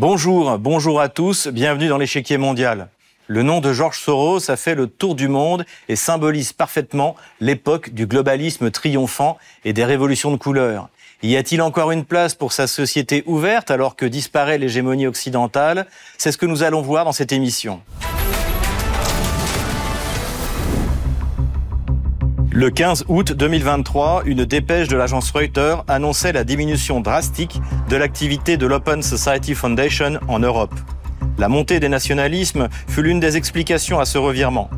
Bonjour, bonjour à tous, bienvenue dans l'échiquier mondial. Le nom de Georges Soros a fait le tour du monde et symbolise parfaitement l'époque du globalisme triomphant et des révolutions de couleurs. Y a-t-il encore une place pour sa société ouverte alors que disparaît l'hégémonie occidentale? C'est ce que nous allons voir dans cette émission. Le 15 août 2023, une dépêche de l'agence Reuters annonçait la diminution drastique de l'activité de l'Open Society Foundation en Europe. La montée des nationalismes fut l'une des explications à ce revirement.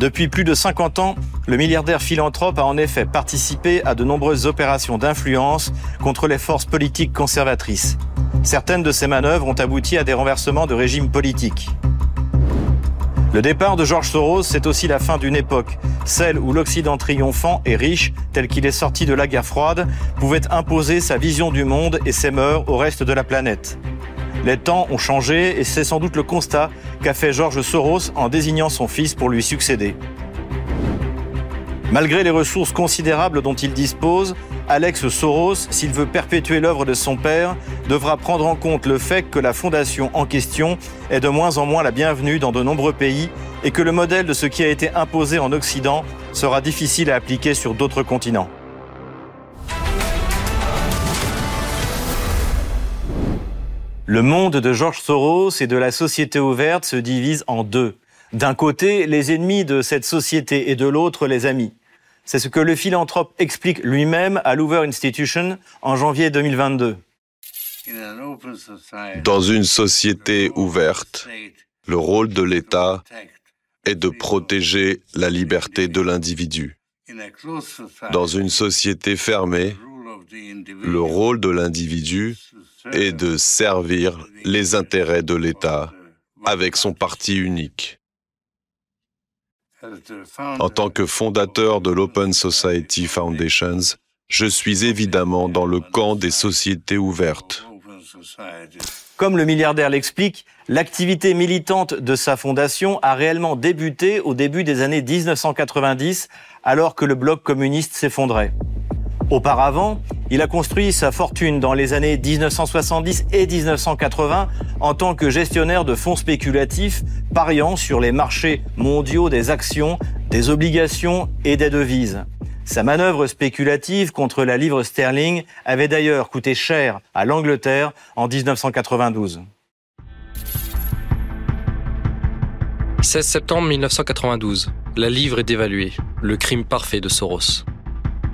Depuis plus de 50 ans, le milliardaire philanthrope a en effet participé à de nombreuses opérations d'influence contre les forces politiques conservatrices. Certaines de ces manœuvres ont abouti à des renversements de régimes politiques. Le départ de George Soros, c'est aussi la fin d'une époque, celle où l'Occident triomphant et riche, tel qu'il est sorti de la guerre froide, pouvait imposer sa vision du monde et ses mœurs au reste de la planète. Les temps ont changé et c'est sans doute le constat qu'a fait George Soros en désignant son fils pour lui succéder. Malgré les ressources considérables dont il dispose, Alex Soros, s'il veut perpétuer l'œuvre de son père, devra prendre en compte le fait que la fondation en question est de moins en moins la bienvenue dans de nombreux pays et que le modèle de ce qui a été imposé en Occident sera difficile à appliquer sur d'autres continents. Le monde de George Soros et de la société ouverte se divise en deux. D'un côté, les ennemis de cette société et de l'autre, les amis. C'est ce que le philanthrope explique lui-même à l'Hoover Institution en janvier 2022. Dans une société ouverte, le rôle de l'État est de protéger la liberté de l'individu. Dans une société fermée, le rôle de l'individu est de servir les intérêts de l'État avec son parti unique. En tant que fondateur de l'Open Society Foundations, je suis évidemment dans le camp des sociétés ouvertes. Comme le milliardaire l'explique, l'activité militante de sa fondation a réellement débuté au début des années 1990, alors que le bloc communiste s'effondrait. Auparavant, il a construit sa fortune dans les années 1970 et 1980 en tant que gestionnaire de fonds spéculatifs pariant sur les marchés mondiaux des actions, des obligations et des devises. Sa manœuvre spéculative contre la livre sterling avait d'ailleurs coûté cher à l'Angleterre en 1992. 16 septembre 1992. La livre est dévaluée. Le crime parfait de Soros.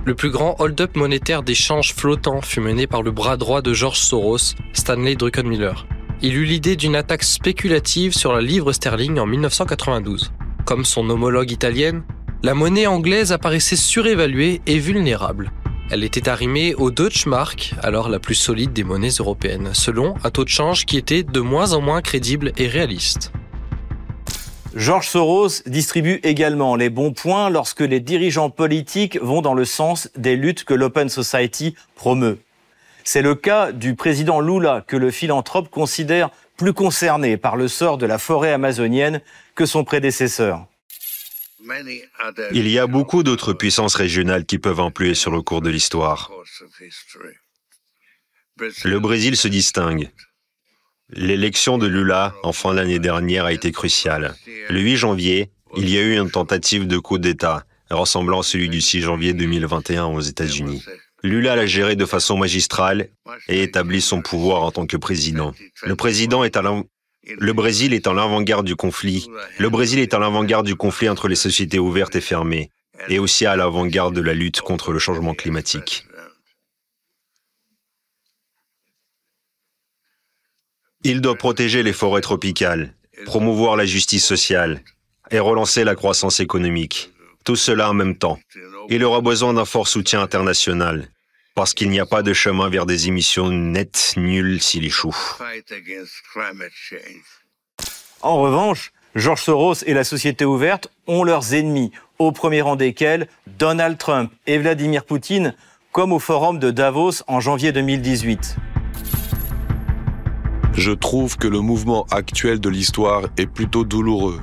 Le plus grand hold-up monétaire d'échange flottant fut mené par le bras droit de George Soros, Stanley Druckenmiller. Il eut l'idée d'une attaque spéculative sur la livre sterling en 1992. Comme son homologue italienne, la monnaie anglaise apparaissait surévaluée et vulnérable. Elle était arrimée au Deutsche Mark, alors la plus solide des monnaies européennes, selon un taux de change qui était de moins en moins crédible et réaliste. George Soros distribue également les bons points lorsque les dirigeants politiques vont dans le sens des luttes que l'Open Society promeut. C'est le cas du président Lula que le philanthrope considère plus concerné par le sort de la forêt amazonienne que son prédécesseur. Il y a beaucoup d'autres puissances régionales qui peuvent influer sur le cours de l'histoire. Le Brésil se distingue. L'élection de Lula en fin d'année dernière a été cruciale. Le 8 janvier, il y a eu une tentative de coup d'État ressemblant à celui du 6 janvier 2021 aux États-Unis. Lula l'a géré de façon magistrale et établi son pouvoir en tant que président. Le président est à le Brésil est en l'avant-garde du conflit. Le Brésil est à l'avant-garde du conflit entre les sociétés ouvertes et fermées, et aussi à l'avant-garde de la lutte contre le changement climatique. Il doit protéger les forêts tropicales, promouvoir la justice sociale et relancer la croissance économique. Tout cela en même temps. Il aura besoin d'un fort soutien international, parce qu'il n'y a pas de chemin vers des émissions nettes nulles s'il échoue. En revanche, George Soros et la société ouverte ont leurs ennemis, au premier rang desquels Donald Trump et Vladimir Poutine, comme au forum de Davos en janvier 2018. Je trouve que le mouvement actuel de l'histoire est plutôt douloureux.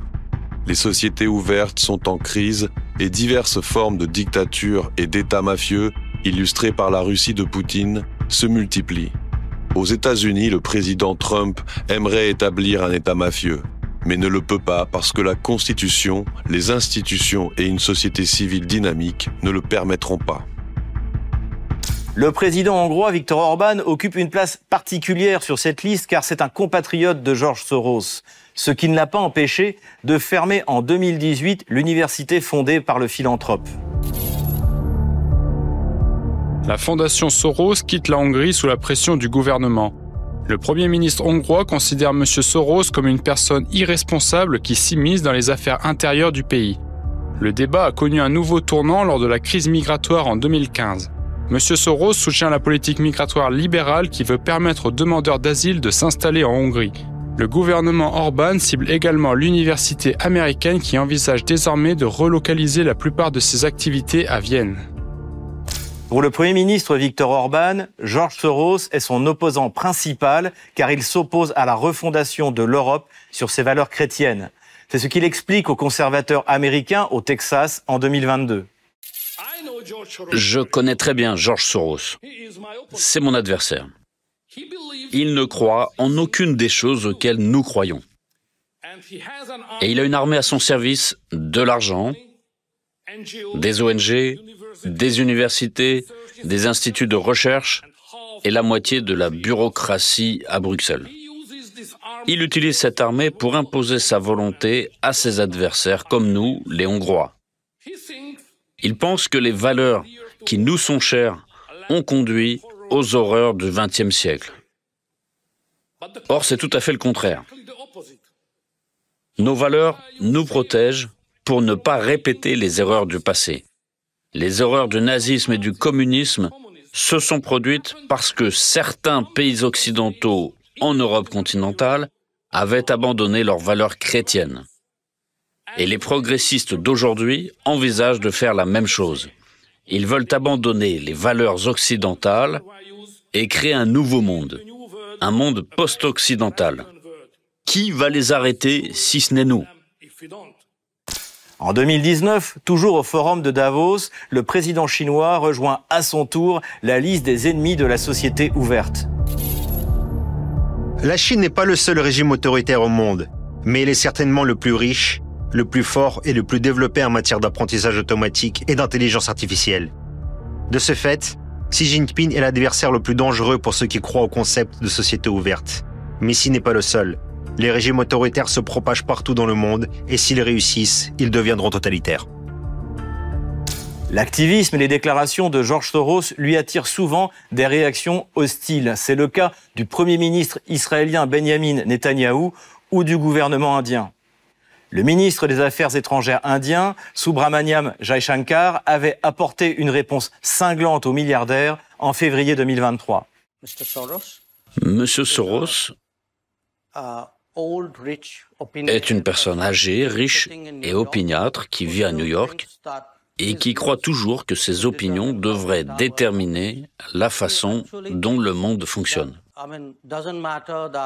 Les sociétés ouvertes sont en crise et diverses formes de dictature et d'États mafieux, illustrées par la Russie de Poutine, se multiplient. Aux États-Unis, le président Trump aimerait établir un État mafieux, mais ne le peut pas parce que la Constitution, les institutions et une société civile dynamique ne le permettront pas. Le président hongrois Viktor Orban occupe une place particulière sur cette liste car c'est un compatriote de George Soros, ce qui ne l'a pas empêché de fermer en 2018 l'université fondée par le philanthrope. La fondation Soros quitte la Hongrie sous la pression du gouvernement. Le Premier ministre hongrois considère M. Soros comme une personne irresponsable qui s'immisce dans les affaires intérieures du pays. Le débat a connu un nouveau tournant lors de la crise migratoire en 2015. M. Soros soutient la politique migratoire libérale qui veut permettre aux demandeurs d'asile de s'installer en Hongrie. Le gouvernement Orban cible également l'université américaine qui envisage désormais de relocaliser la plupart de ses activités à Vienne. Pour le Premier ministre Viktor Orban, George Soros est son opposant principal car il s'oppose à la refondation de l'Europe sur ses valeurs chrétiennes. C'est ce qu'il explique aux conservateurs américains au Texas en 2022. Je connais très bien George Soros. C'est mon adversaire. Il ne croit en aucune des choses auxquelles nous croyons. Et il a une armée à son service, de l'argent, des ONG, des universités, des instituts de recherche et la moitié de la bureaucratie à Bruxelles. Il utilise cette armée pour imposer sa volonté à ses adversaires comme nous, les Hongrois. Il pense que les valeurs qui nous sont chères ont conduit aux horreurs du XXe siècle. Or, c'est tout à fait le contraire. Nos valeurs nous protègent pour ne pas répéter les erreurs du passé. Les horreurs du nazisme et du communisme se sont produites parce que certains pays occidentaux en Europe continentale avaient abandonné leurs valeurs chrétiennes. Et les progressistes d'aujourd'hui envisagent de faire la même chose. Ils veulent abandonner les valeurs occidentales et créer un nouveau monde, un monde post-occidental. Qui va les arrêter si ce n'est nous? En 2019, toujours au forum de Davos, le président chinois rejoint à son tour la liste des ennemis de la société ouverte. La Chine n'est pas le seul régime autoritaire au monde, mais elle est certainement le plus riche, le plus fort et le plus développé en matière d'apprentissage automatique et d'intelligence artificielle. De ce fait, Xi Jinping est l'adversaire le plus dangereux pour ceux qui croient au concept de société ouverte. Mais Xi n'est pas le seul. Les régimes autoritaires se propagent partout dans le monde et s'ils réussissent, ils deviendront totalitaires. L'activisme et les déclarations de George Soros lui attirent souvent des réactions hostiles. C'est le cas du Premier ministre israélien Benjamin Netanyahou ou du gouvernement indien. Le ministre des Affaires étrangères indien, Subramaniam Jaishankar, avait apporté une réponse cinglante aux milliardaires en février 2023. Monsieur Soros est une personne âgée, riche et opiniâtre qui vit à New York et qui croit toujours que ses opinions devraient déterminer la façon dont le monde fonctionne.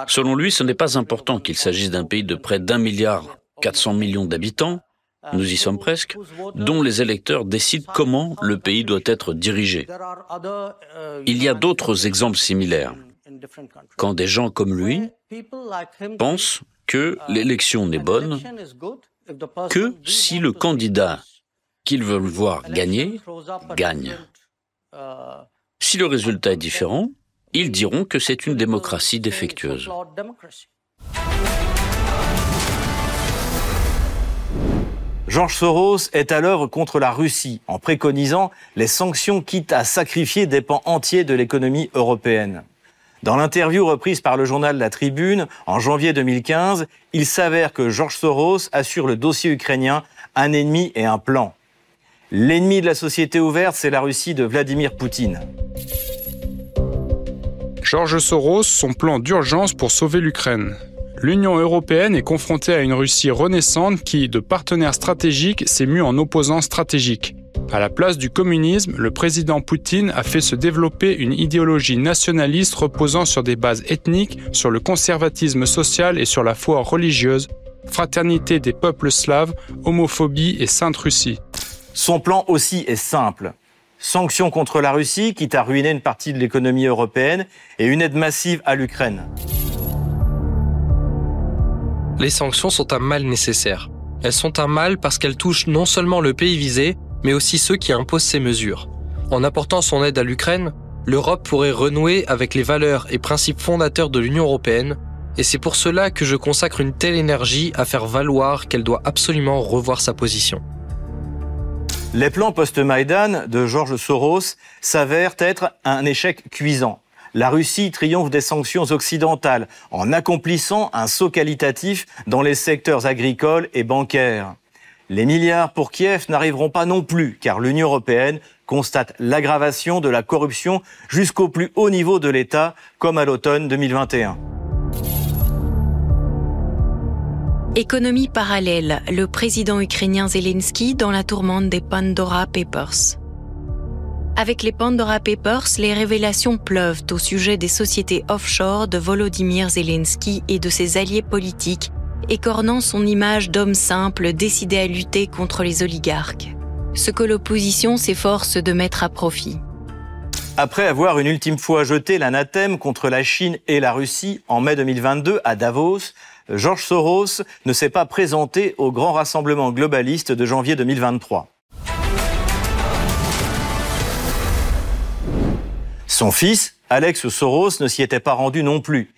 Selon lui, ce n'est pas important qu'il s'agisse d'un pays de près d'un milliard 400 millions d'habitants, nous y sommes presque, dont les électeurs décident comment le pays doit être dirigé. Il y a d'autres exemples similaires. Quand des gens comme lui pensent que l'élection n'est bonne que si le candidat qu'ils veulent voir gagner gagne. Si le résultat est différent, ils diront que c'est une démocratie défectueuse. Georges Soros est à l'œuvre contre la Russie en préconisant les sanctions quitte à sacrifier des pans entiers de l'économie européenne. Dans l'interview reprise par le journal La Tribune en janvier 2015, il s'avère que Georges Soros assure le dossier ukrainien un ennemi et un plan. L'ennemi de la société ouverte, c'est la Russie de Vladimir Poutine. Georges Soros, son plan d'urgence pour sauver l'Ukraine. L'Union européenne est confrontée à une Russie renaissante qui, de partenaire stratégique, s'est mue en opposant stratégique. À la place du communisme, le président Poutine a fait se développer une idéologie nationaliste reposant sur des bases ethniques, sur le conservatisme social et sur la foi religieuse, fraternité des peuples slaves, homophobie et sainte Russie. Son plan aussi est simple. sanctions contre la Russie, quitte à ruiner une partie de l'économie européenne, et une aide massive à l'Ukraine. Les sanctions sont un mal nécessaire. Elles sont un mal parce qu'elles touchent non seulement le pays visé, mais aussi ceux qui imposent ces mesures. En apportant son aide à l'Ukraine, l'Europe pourrait renouer avec les valeurs et principes fondateurs de l'Union européenne, et c'est pour cela que je consacre une telle énergie à faire valoir qu'elle doit absolument revoir sa position. Les plans post-Maïdan de Georges Soros s'avèrent être un échec cuisant. La Russie triomphe des sanctions occidentales en accomplissant un saut qualitatif dans les secteurs agricoles et bancaires. Les milliards pour Kiev n'arriveront pas non plus, car l'Union européenne constate l'aggravation de la corruption jusqu'au plus haut niveau de l'État, comme à l'automne 2021. Économie parallèle, le président ukrainien Zelensky dans la tourmente des Pandora Papers. Avec les Pandora Papers, les révélations pleuvent au sujet des sociétés offshore de Volodymyr Zelensky et de ses alliés politiques, écornant son image d'homme simple décidé à lutter contre les oligarques. Ce que l'opposition s'efforce de mettre à profit. Après avoir une ultime fois jeté l'anathème contre la Chine et la Russie en mai 2022 à Davos, Georges Soros ne s'est pas présenté au grand rassemblement globaliste de janvier 2023. Son fils, Alex Soros, ne s'y était pas rendu non plus.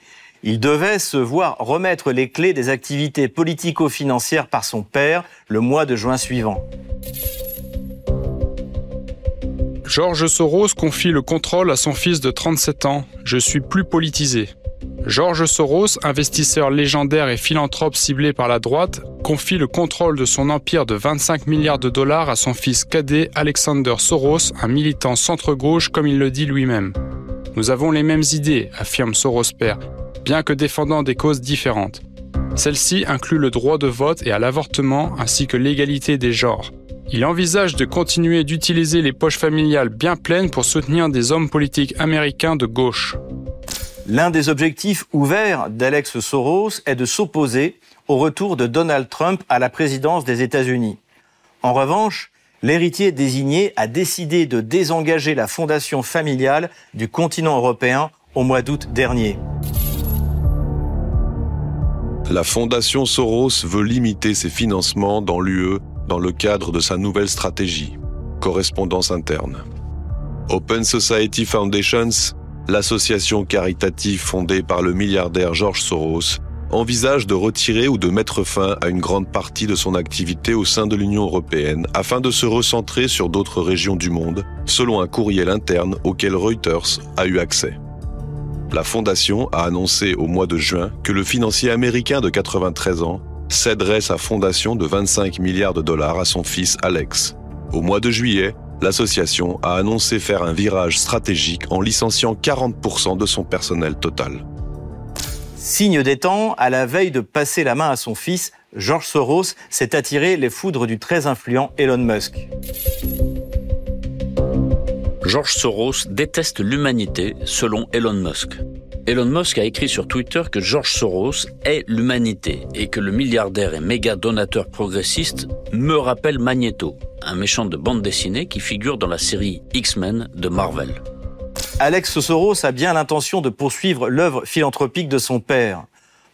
Il devait se voir remettre les clés des activités politico-financières par son père le mois de juin suivant. Georges Soros confie le contrôle à son fils de 37 ans. Je suis plus politisé. Georges Soros, investisseur légendaire et philanthrope ciblé par la droite, confie le contrôle de son empire de 25 milliards de dollars à son fils cadet Alexander Soros, un militant centre-gauche comme il le dit lui-même. Nous avons les mêmes idées, affirme Soros père, bien que défendant des causes différentes. Celle-ci inclut le droit de vote et à l'avortement ainsi que l'égalité des genres. Il envisage de continuer d'utiliser les poches familiales bien pleines pour soutenir des hommes politiques américains de gauche. L'un des objectifs ouverts d'Alex Soros est de s'opposer au retour de Donald Trump à la présidence des États-Unis. En revanche, l'héritier désigné a décidé de désengager la fondation familiale du continent européen au mois d'août dernier. La fondation Soros veut limiter ses financements dans l'UE dans le cadre de sa nouvelle stratégie, correspondance interne. Open Society Foundations l'association caritative fondée par le milliardaire George Soros envisage de retirer ou de mettre fin à une grande partie de son activité au sein de l'Union européenne afin de se recentrer sur d'autres régions du monde, selon un courriel interne auquel Reuters a eu accès. La fondation a annoncé au mois de juin que le financier américain de 93 ans céderait sa fondation de 25 milliards de dollars à son fils Alex. Au mois de juillet, l'association a annoncé faire un virage stratégique en licenciant 40% de son personnel total. Signe des temps, à la veille de passer la main à son fils, George Soros s'est attiré les foudres du très influent Elon Musk. George Soros déteste l'humanité selon Elon Musk. Elon Musk a écrit sur Twitter que George Soros est l'humanité et que le milliardaire et méga donateur progressiste me rappelle Magneto, un méchant de bande dessinée qui figure dans la série X-Men de Marvel. Alex Soros a bien l'intention de poursuivre l'œuvre philanthropique de son père.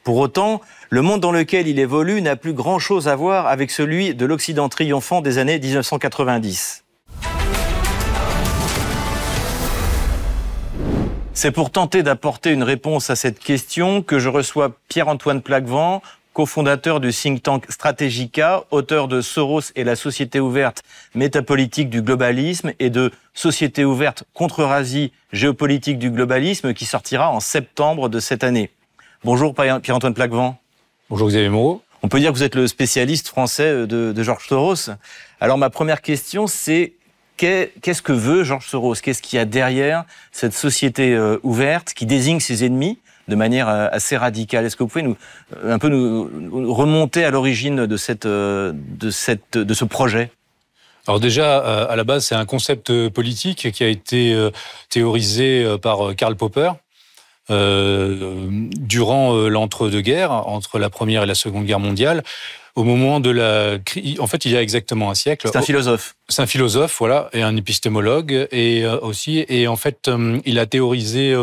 Pour autant, le monde dans lequel il évolue n'a plus grand-chose à voir avec celui de l'Occident triomphant des années 1990. C'est pour tenter d'apporter une réponse à cette question que je reçois Pierre-Antoine Plaquevent, cofondateur du think tank Strategica, auteur de Soros et la société ouverte métapolitique du globalisme et de Société ouverte contre-rasie géopolitique du globalisme qui sortira en septembre de cette année. Bonjour Pierre-Antoine Plaquevent. Bonjour Xavier Moreau. On peut dire que vous êtes le spécialiste français de, de Georges Soros. Alors ma première question, c'est Qu'est-ce que veut Georges Soros? Qu'est-ce qu'il y a derrière cette société euh, ouverte qui désigne ses ennemis de manière euh, assez radicale? Est-ce que vous pouvez nous euh, un peu remonter à l'origine de ce projet? Alors déjà, à la base, c'est un concept politique qui a été théorisé par Karl Popper durant l'entre-deux-guerres, entre la Première et la Seconde Guerre mondiale, au moment de la En fait, il y a exactement un siècle. C'est un philosophe. C'est un philosophe, voilà, et un épistémologue, et aussi, et en fait, il a théorisé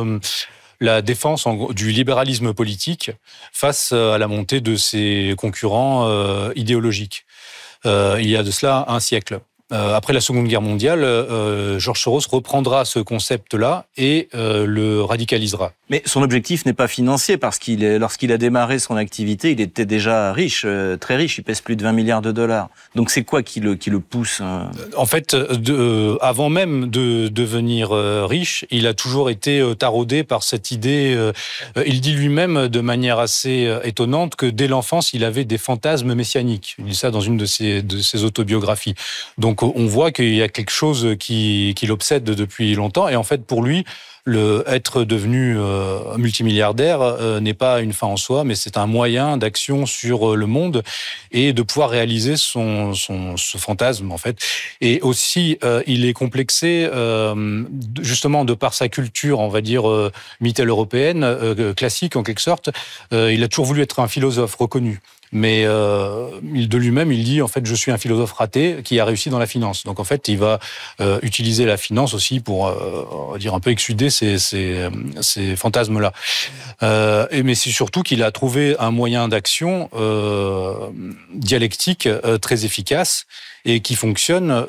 la défense du libéralisme politique face à la montée de ses concurrents idéologiques. il y a de cela un siècle. Euh, après la Seconde Guerre mondiale, euh, Georges Soros reprendra ce concept-là et euh, le radicalisera. Mais son objectif n'est pas financier parce qu'il lorsqu'il a démarré son activité, il était déjà riche, très riche. Il pèse plus de 20 milliards de dollars. Donc c'est quoi qui le, qui le pousse hein? En fait, de, avant même de devenir riche, il a toujours été taraudé par cette idée. il dit lui-même de manière assez étonnante que dès l'enfance, il avait des fantasmes messianiques. Il dit ça dans une de ses, de ses autobiographies. Donc on voit qu'il y a quelque chose qui, l'obsède depuis longtemps. Et en fait, pour lui, être devenu euh, multimilliardaire euh, n'est pas une fin en soi, mais c'est un moyen d'action sur euh, le monde et de pouvoir réaliser son, ce fantasme en fait. Et aussi, il est complexé justement de par sa culture, on va dire mittel-européenne classique en quelque sorte. il a toujours voulu être un philosophe reconnu. Mais euh, de lui-même, il dit en fait, je suis un philosophe raté qui a réussi dans la finance. Donc en fait, il va euh, utiliser la finance aussi pour euh, dire un peu exsuder ces, ces, ces fantasmes-là. Euh, mais c'est surtout qu'il a trouvé un moyen d'action euh, dialectique euh, très efficace et qui fonctionne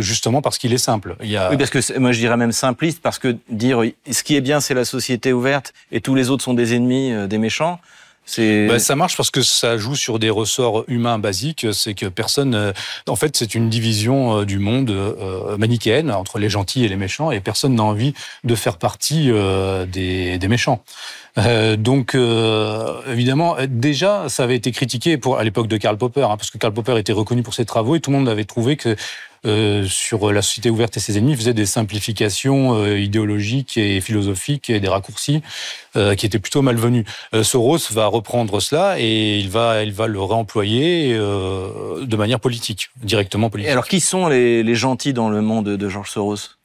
justement parce qu'il est simple. Oui, parce que moi je dirais même simpliste parce que dire ce qui est bien, c'est la société ouverte et tous les autres sont des ennemis, des méchants. Ben, ça marche parce que ça joue sur des ressorts humains basiques. C'est que personne. Euh, en fait, c'est une division euh, du monde euh, manichéenne entre les gentils et les méchants, et personne n'a envie de faire partie des, des méchants. donc, évidemment, déjà, ça avait été critiqué pour, à l'époque de Karl Popper, hein, parce que Karl Popper était reconnu pour ses travaux et tout le monde avait trouvé que euh, sur la société ouverte et ses ennemis faisait des simplifications euh, idéologiques et philosophiques et des raccourcis euh, qui étaient plutôt malvenus. Soros va reprendre cela et il va, il va le réemployer de manière politique, directement politique. alors, qui sont les, les gentils dans le monde de Georges Soros?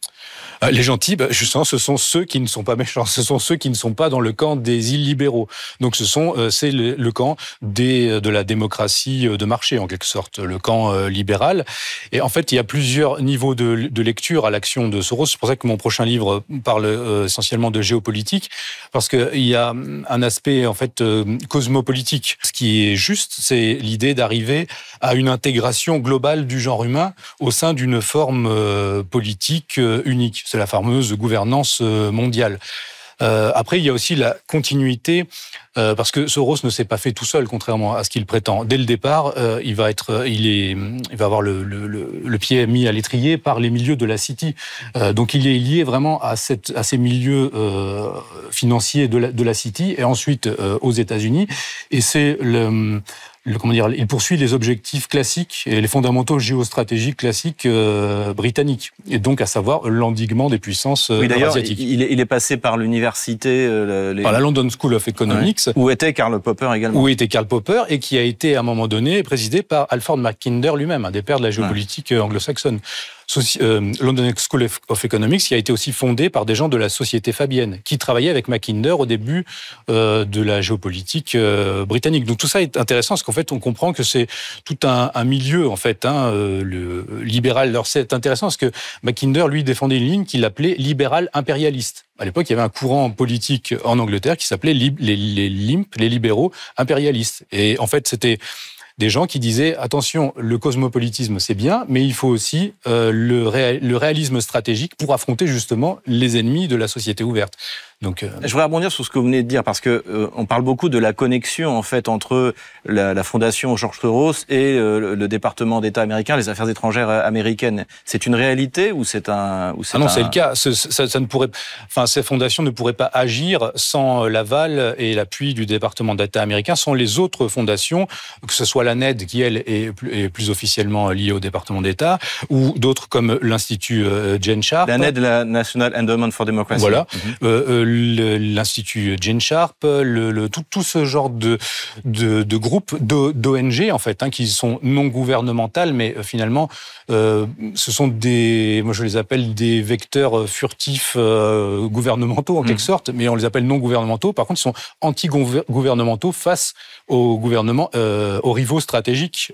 Les gentils, bah, justement, ce sont ceux qui ne sont pas méchants, ce sont ceux qui ne sont pas dans le camp des illibéraux. Donc, ce sont, euh, c'est le, camp des, euh, de la démocratie de marché, en quelque sorte, le camp libéral. Et en fait, il y a plusieurs niveaux de, de lecture à l'action de Soros. C'est pour ça que mon prochain livre parle essentiellement de géopolitique, parce qu'il y a un aspect, en fait, cosmopolitique. Ce qui est juste, c'est l'idée d'arriver à une intégration globale du genre humain au sein d'une forme politique unique c'est la fameuse gouvernance euh, mondiale. Euh, après, il y a aussi la continuité, euh, parce que Soros ne s'est pas fait tout seul, contrairement à ce qu'il prétend. Dès le départ, il va être, il est, il va avoir le, le, pied mis à l'étrier par les milieux de la City. donc, il est lié vraiment à, cette, à ces milieux financiers de la, de la City et ensuite aux États-Unis. Et c'est le comment dire, il poursuit les objectifs classiques et les fondamentaux géostratégiques classiques euh, britanniques, et donc à savoir l'endiguement des puissances euh, oui, asiatiques. Il, il, est passé par l'université, euh, par la London School of Economics, où était Karl Popper également. Où était Karl Popper et qui a été à un moment donné présidé par Alfred Mackinder lui-même, un des pères de la géopolitique anglo-saxonne. Euh, London School of Economics qui a été aussi fondée par des gens de la société fabienne qui travaillaient avec Mackinder au début euh, de la géopolitique euh, britannique. Donc tout ça est intéressant parce qu'en fait on comprend que c'est tout un, milieu en fait, hein, le libéral. Alors c'est intéressant parce que Mackinder lui défendait une ligne qu'il appelait libéral impérialiste. À l'époque, il y avait un courant politique en Angleterre qui s'appelait les, les, les libéraux impérialistes. Et en fait, c'était des gens qui disaient attention, le cosmopolitisme c'est bien, mais il faut aussi euh, le, le réalisme stratégique pour affronter justement les ennemis de la société ouverte. Donc, euh... Je voudrais rebondir sur ce que vous venez de dire parce que euh, on parle beaucoup de la connexion en fait entre la, la fondation George Soros et euh, le département d'État américain, les affaires étrangères américaines. C'est une réalité ou c'est un ou Ah non, c'est le cas. Ça, ça, ne pourrait, enfin, ces fondations ne pourraient pas agir sans l'aval et l'appui du département d'État américain, sans les autres fondations, que ce soit la NED qui elle est plus, officiellement liée au département d'État, ou d'autres comme l'institut Jane Sharp. La NED, la National Endowment for Democracy. Voilà. Mm l'Institut Jane Sharp, le, tout, tout, ce genre de, de, de groupes d'ONG, en fait, hein, qui sont non gouvernementales, mais euh, finalement, euh, ce sont des, moi je les appelle des vecteurs furtifs euh, gouvernementaux, en quelque mmh. sorte, mais on les appelle non gouvernementaux. Par contre, ils sont anti-gouvernementaux face aux gouvernements, aux rivaux niveau stratégique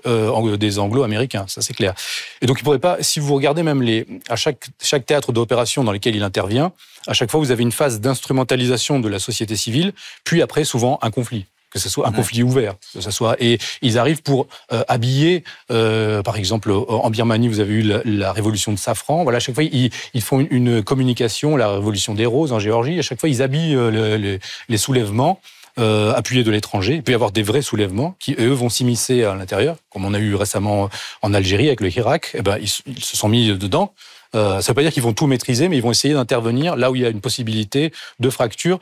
des Anglo-Américains, ça c'est clair. Et donc il pourrait pas, si vous regardez même les, à chaque, chaque théâtre d'opération dans lequel il intervient, à chaque fois vous avez une phase d'instrumentalisation de la société civile, puis après souvent un conflit que ce soit un conflit ouvert, que ce soit et ils arrivent pour euh, habiller, euh, par exemple en Birmanie vous avez eu la, révolution de safran, voilà à chaque fois ils, ils font une, communication, la révolution des roses en Géorgie, à chaque fois ils habillent euh, les soulèvements. Appuyés de l'étranger. Il peut y avoir des vrais soulèvements qui, eux, vont s'immiscer à l'intérieur, comme on a eu récemment en Algérie avec le Irak. Eh ben, ils, ils se sont mis dedans. Euh, ça ne veut pas dire qu'ils vont tout maîtriser, mais ils vont essayer d'intervenir là où il y a une possibilité de fracture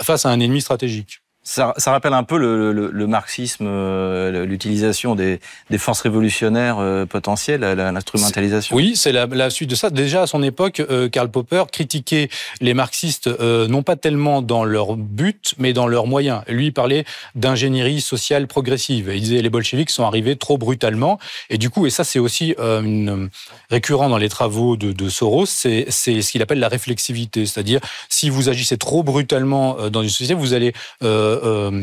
face à un ennemi stratégique. Ça, rappelle un peu le, marxisme, euh, l'utilisation des, forces révolutionnaires euh, potentielles, l'instrumentalisation. Oui, c'est la, suite de ça. Déjà à son époque, euh, Karl Popper critiquait les marxistes non pas tellement dans leur but, mais dans leurs moyens. Lui parlait d'ingénierie sociale progressive. Il disait les bolcheviks sont arrivés trop brutalement, et du coup, et ça c'est aussi récurrent dans les travaux de, Soros, c'est ce qu'il appelle la réflexivité, c'est-à-dire si vous agissez trop brutalement dans une société, vous allez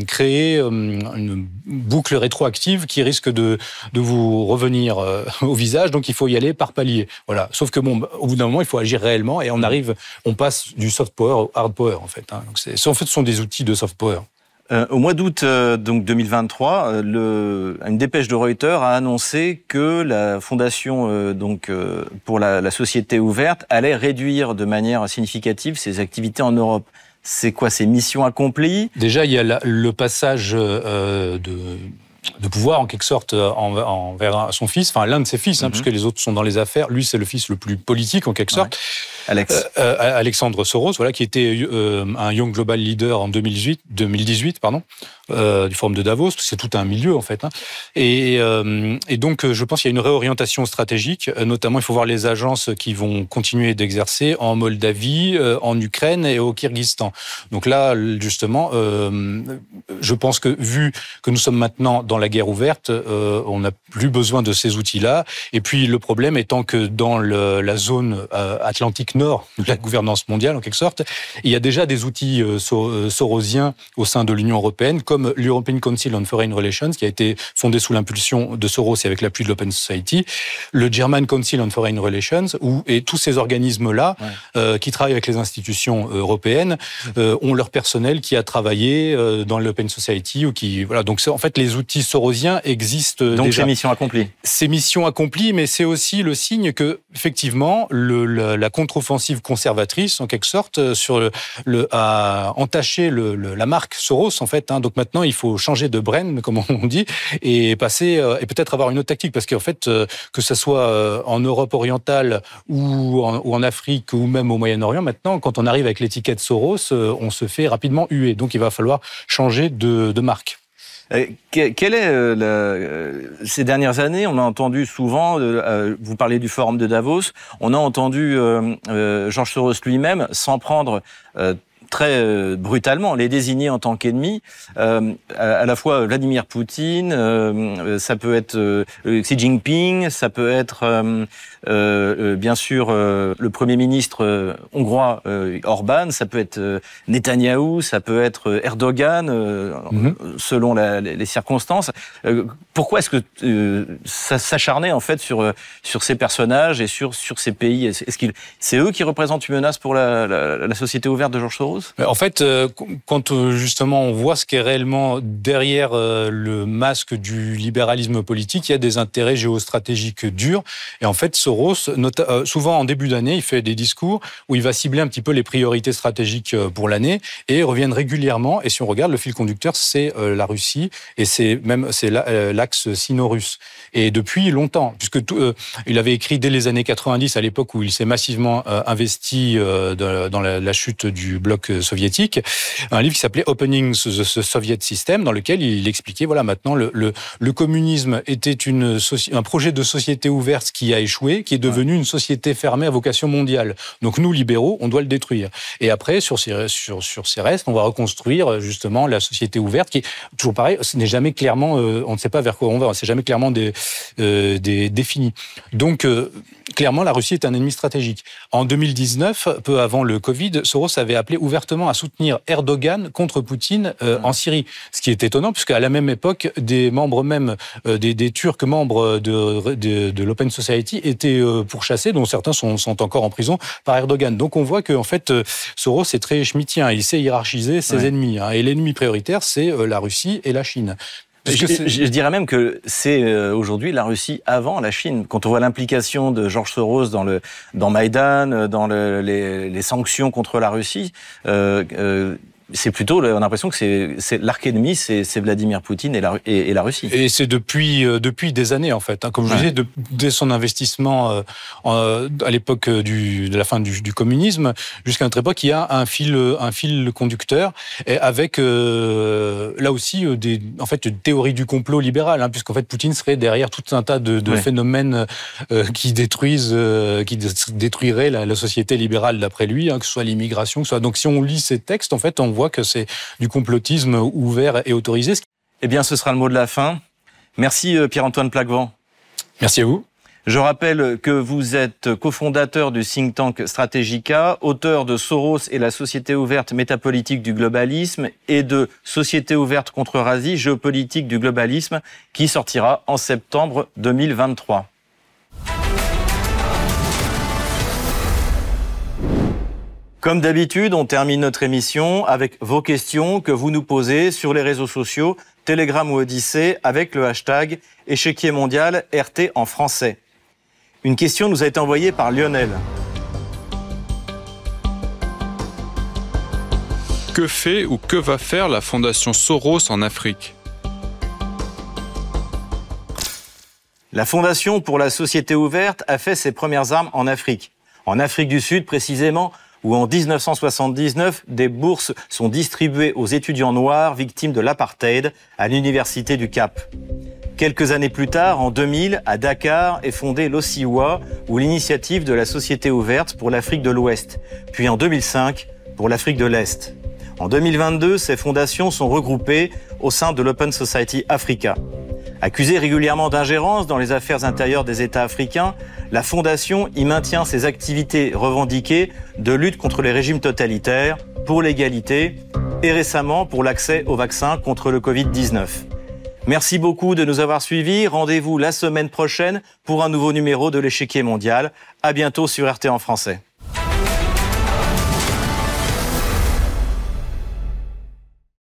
créer euh, une boucle rétroactive qui risque de, de vous revenir euh, au visage. Donc il faut y aller par palier. Voilà. Sauf que bon, au bout d'un moment, il faut agir réellement et on arrive, on passe du soft power au hard power en fait. Hein. Donc en fait, ce sont des outils de soft power. au mois d'août donc 2023, le, une dépêche de Reuters a annoncé que la fondation donc pour la, la, société ouverte allait réduire de manière significative ses activités en Europe c'est quoi ces missions accomplies? Déjà, il y a le passage euh, de de pouvoir en quelque sorte euh, envers son fils, enfin l'un de ses fils, hein, mhm. puisque les autres sont dans les affaires. Lui, c'est le fils le plus politique en quelque sorte. Alex. Euh, euh, Alexandre Soros, voilà, qui était un Young Global Leader en 2018, 2018 pardon, du Forum de Davos. C'est tout un milieu en fait. Hein. Et, et, donc, je pense qu'il y a une réorientation stratégique. Notamment, il faut voir les agences qui vont continuer d'exercer en Moldavie, en Ukraine et au Kyrgyzstan. Donc là, justement, je pense que vu que nous sommes maintenant dans la guerre ouverte, euh, on n'a plus besoin de ces outils-là. Et puis le problème étant que dans le, la zone euh, Atlantique Nord, la gouvernance mondiale en quelque sorte, il y a déjà des outils euh, sorosiens au sein de l'Union européenne, comme l'European Council on Foreign Relations, qui a été fondé sous l'impulsion de Soros et avec l'appui de l'Open Society, le German Council on Foreign Relations, où, et tous ces organismes-là, qui travaillent avec les institutions européennes, ont leur personnel qui a travaillé dans l'Open Society ou qui voilà. Donc en fait les outils sorosien existe Donc déjà. ces missions accomplies. Ces missions accomplies, mais c'est aussi le signe que, effectivement, le, la contre-offensive conservatrice, en quelque sorte, euh, sur le, le a entaché le, la marque Soros, en fait. Hein. Donc maintenant, il faut changer de brain, comme on dit, et passer euh, et peut-être avoir une autre tactique, parce qu'en fait, euh, que ce soit en Europe orientale ou en, ou en Afrique ou même au Moyen-Orient, maintenant, quand on arrive avec l'étiquette Soros, on se fait rapidement huer. Donc il va falloir changer de, de marque. Euh, quelle est euh, euh, ces dernières années On a entendu souvent, vous parlez du forum de Davos, on a entendu Georges Soros lui-même s'en prendre très euh, brutalement les désigner en tant qu'ennemis, euh, à, la fois Vladimir Poutine, euh, ça peut être Xi Jinping, ça peut être bien sûr le Premier ministre hongrois Orban, ça peut être Netanyahou, ça peut être Erdogan, mhm. selon les circonstances. pourquoi est-ce que ça s'acharnait en fait sur sur ces personnages et sur sur ces pays? Est-ce qu'ils c'est eux qui représentent une menace pour la, la, la société ouverte de George Soros? En fait, euh, quand euh, justement on voit ce qui est réellement derrière euh, le masque du libéralisme politique, il y a des intérêts géostratégiques durs. Et en fait, Soros, souvent en début d'année, il fait des discours où il va cibler un petit peu les priorités stratégiques pour l'année et reviennent régulièrement. Et si on regarde, le fil conducteur, c'est la Russie et c'est même l'axe sino-russe. Et depuis longtemps, puisque il avait écrit dès les années 90, à l'époque où il s'est massivement investi dans la chute du bloc soviétique, un livre qui s'appelait Opening the Soviet System, dans lequel il expliquait, voilà, maintenant, le, le, le communisme était une, un projet de société ouverte qui a échoué, qui est devenu une société fermée à vocation mondiale. Donc nous, libéraux, on doit le détruire. Et après, sur ces, sur, sur ces restes, on va reconstruire justement la société ouverte, qui toujours pareil, ce n'est jamais clairement, euh, on ne sait pas vers quoi on va, c'est jamais clairement des, euh, des, défini. Donc, euh, clairement, la Russie est un ennemi stratégique. En 2019, peu avant le Covid, Soros avait appelé ouvertement à soutenir Erdogan contre Poutine euh, en Syrie. Ce qui est étonnant, puisqu'à la même époque, des membres même, euh, des, des, Turcs membres de, de, de l'Open Society étaient euh, pourchassés, dont certains sont, sont, encore en prison par Erdogan. Donc on voit que en fait, Soros est très schmittien. Il sait hiérarchiser ses ennemis. Hein, et l'ennemi prioritaire, c'est la Russie et la Chine. Je, je, dirais même que c'est euh, aujourd'hui la Russie avant la Chine. Quand on voit l'implication de George Soros dans le dans Maïdan, euh, dans le, les, les, sanctions contre la Russie, euh, euh c'est plutôt, on a l'impression que c'est l'arc ennemi, c'est Vladimir Poutine et la, et, la Russie. Et c'est depuis euh, depuis des années en fait. Hein. Comme je disais, dès son investissement euh, à l'époque de la fin du, du communisme jusqu'à notre époque, il y a un fil un fil conducteur et avec euh, là aussi des en fait une théorie du complot libéral, hein, puisqu'en fait Poutine serait derrière tout un tas de, de phénomènes qui détruisent qui détruiraient la, la société libérale d'après lui, hein, que ce soit l'immigration, que ce soit donc si on lit ces textes, en fait, on voit que c'est du complotisme ouvert et autorisé. Eh bien, ce sera le mot de la fin. Merci euh, Pierre-Antoine Plaquevent. Merci à vous. Je rappelle que vous êtes cofondateur du think tank Strategica, auteur de Soros et la société ouverte métapolitique du globalisme et de Société ouverte contre Razi, géopolitique du globalisme, qui sortira en septembre 2023. Comme d'habitude, on termine notre émission avec vos questions que vous nous posez sur les réseaux sociaux, Telegram ou Odyssée, avec le hashtag échiquier mondial RT en français. Une question nous a été envoyée par Lionel. Que fait ou que va faire la Fondation Soros en Afrique? La Fondation pour la Société ouverte a fait ses premières armes en Afrique. En Afrique du Sud précisément, où en 1979, des bourses sont distribuées aux étudiants noirs victimes de l'apartheid à l'Université du Cap. Quelques années plus tard, en 2000, à Dakar, est fondée l'OSIWA, ou l'initiative de la Société ouverte pour l'Afrique de l'Ouest, puis en 2005, pour l'Afrique de l'Est. En 2022, ces fondations sont regroupées au sein de l'Open Society Africa. Accusée régulièrement d'ingérence dans les affaires intérieures des États africains, la Fondation y maintient ses activités revendiquées de lutte contre les régimes totalitaires, pour l'égalité et récemment pour l'accès aux vaccins contre le Covid-19. Merci beaucoup de nous avoir suivis. Rendez-vous la semaine prochaine pour un nouveau numéro de l'échiquier mondial. À bientôt sur RT en français.